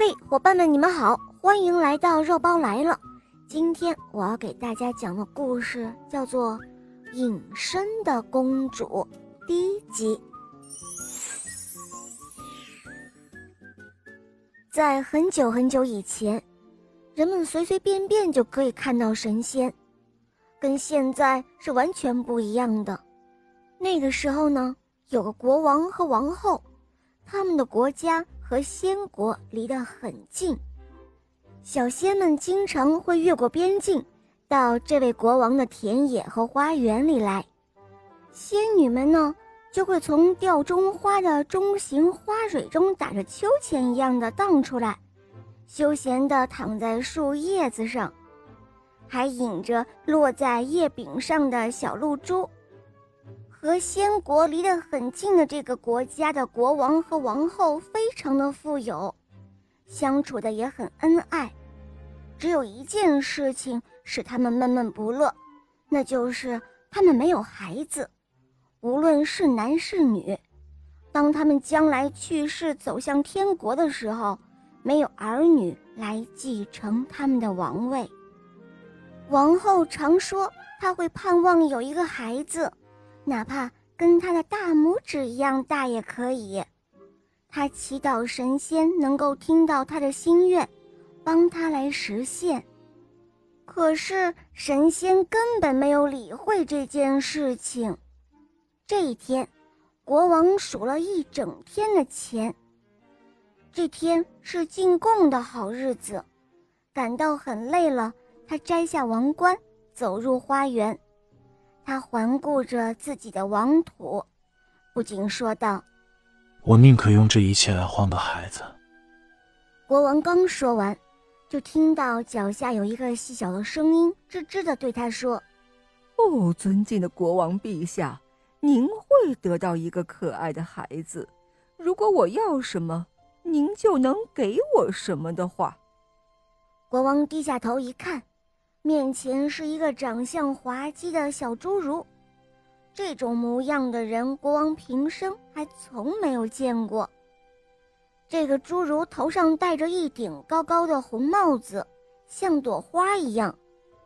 嘿，伙伴们，你们好，欢迎来到肉包来了。今天我要给大家讲的故事叫做《隐身的公主》第一集。在很久很久以前，人们随随便便就可以看到神仙，跟现在是完全不一样的。那个时候呢，有个国王和王后，他们的国家。和仙国离得很近，小仙们经常会越过边境，到这位国王的田野和花园里来。仙女们呢，就会从吊钟花的钟形花蕊中打着秋千一样的荡出来，休闲地躺在树叶子上，还引着落在叶柄上的小露珠。和仙国离得很近的这个国家的国王和王后非常的富有，相处的也很恩爱。只有一件事情使他们闷闷不乐，那就是他们没有孩子。无论是男是女，当他们将来去世走向天国的时候，没有儿女来继承他们的王位。王后常说，她会盼望有一个孩子。哪怕跟他的大拇指一样大也可以。他祈祷神仙能够听到他的心愿，帮他来实现。可是神仙根本没有理会这件事情。这一天，国王数了一整天的钱。这天是进贡的好日子，感到很累了，他摘下王冠，走入花园。他环顾着自己的王土，不禁说道：“我宁可用这一切来换个孩子。”国王刚说完，就听到脚下有一个细小的声音吱吱的对他说：“哦，尊敬的国王陛下，您会得到一个可爱的孩子。如果我要什么，您就能给我什么的话。”国王低下头一看。面前是一个长相滑稽的小侏儒，这种模样的人，国王平生还从没有见过。这个侏儒头上戴着一顶高高的红帽子，像朵花一样，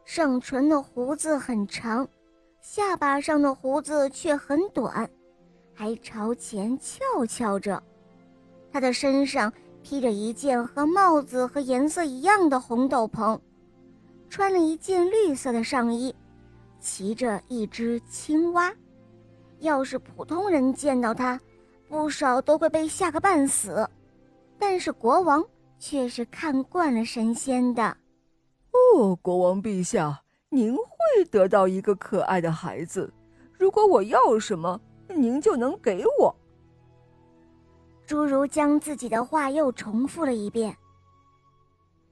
上唇的胡子很长，下巴上的胡子却很短，还朝前翘翘着。他的身上披着一件和帽子和颜色一样的红斗篷。穿了一件绿色的上衣，骑着一只青蛙。要是普通人见到他，不少都会被吓个半死。但是国王却是看惯了神仙的。哦，国王陛下，您会得到一个可爱的孩子。如果我要什么，您就能给我。侏儒将自己的话又重复了一遍。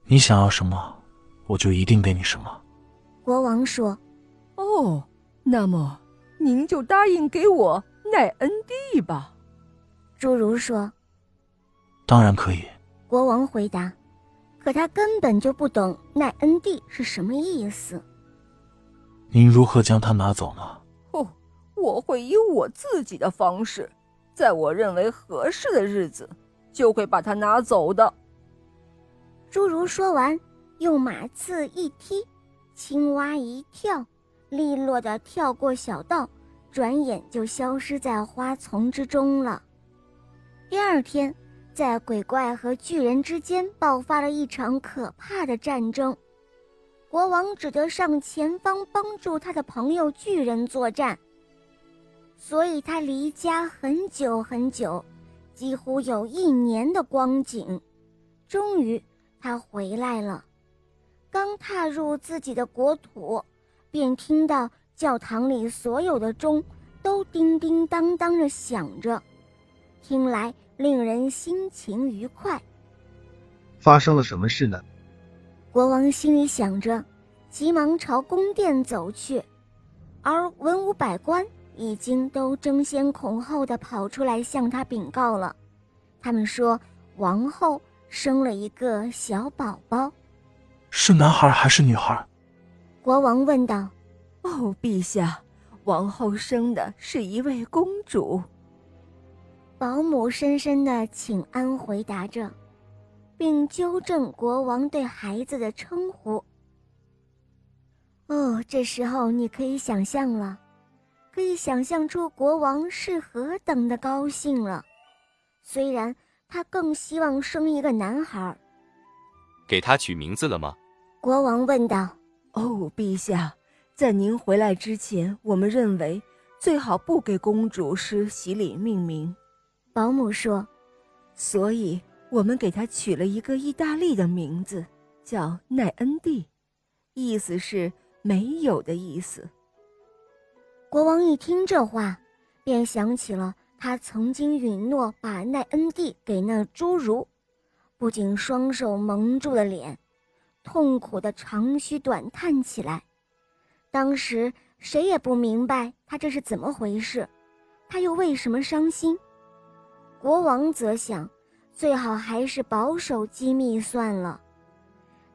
你想要什么？我就一定给你什么。国王说：“哦，那么您就答应给我奈恩蒂吧。”侏儒说：“当然可以。”国王回答：“可他根本就不懂奈恩蒂是什么意思。”您如何将它拿走呢？哦，我会以我自己的方式，在我认为合适的日子，就会把它拿走的。侏儒说完。用马刺一踢，青蛙一跳，利落地跳过小道，转眼就消失在花丛之中了。第二天，在鬼怪和巨人之间爆发了一场可怕的战争，国王只得上前方帮助他的朋友巨人作战，所以他离家很久很久，几乎有一年的光景，终于他回来了。刚踏入自己的国土，便听到教堂里所有的钟都叮叮当当的响着，听来令人心情愉快。发生了什么事呢？国王心里想着，急忙朝宫殿走去，而文武百官已经都争先恐后的跑出来向他禀告了。他们说，王后生了一个小宝宝。是男孩还是女孩？国王问道。“哦，陛下，王后生的是一位公主。”保姆深深的请安回答着。并纠正国王对孩子的称呼。哦，这时候你可以想象了，可以想象出国王是何等的高兴了。虽然他更希望生一个男孩。给他取名字了吗？国王问道。哦，陛下，在您回来之前，我们认为最好不给公主施洗礼命名。保姆说。所以我们给她取了一个意大利的名字，叫奈恩蒂，意思是没有的意思。国王一听这话，便想起了他曾经允诺把奈恩蒂给那侏儒，不仅双手蒙住了脸。痛苦的长吁短叹起来，当时谁也不明白他这是怎么回事，他又为什么伤心？国王则想，最好还是保守机密算了。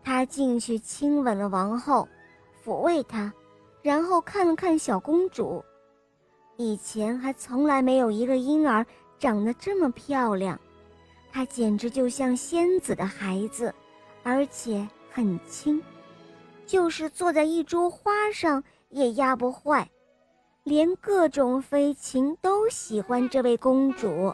他进去亲吻了王后，抚慰她，然后看了看小公主。以前还从来没有一个婴儿长得这么漂亮，她简直就像仙子的孩子，而且。很轻，就是坐在一株花上也压不坏，连各种飞禽都喜欢这位公主。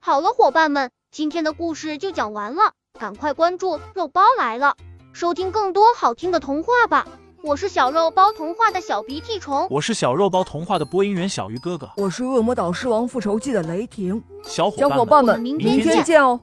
好了，伙伴们，今天的故事就讲完了，赶快关注肉包来了，收听更多好听的童话吧。我是小肉包童话的小鼻涕虫，我是小肉包童话的播音员小鱼哥哥，我是恶魔岛狮王复仇记的雷霆。小伙伴们，明天见哦。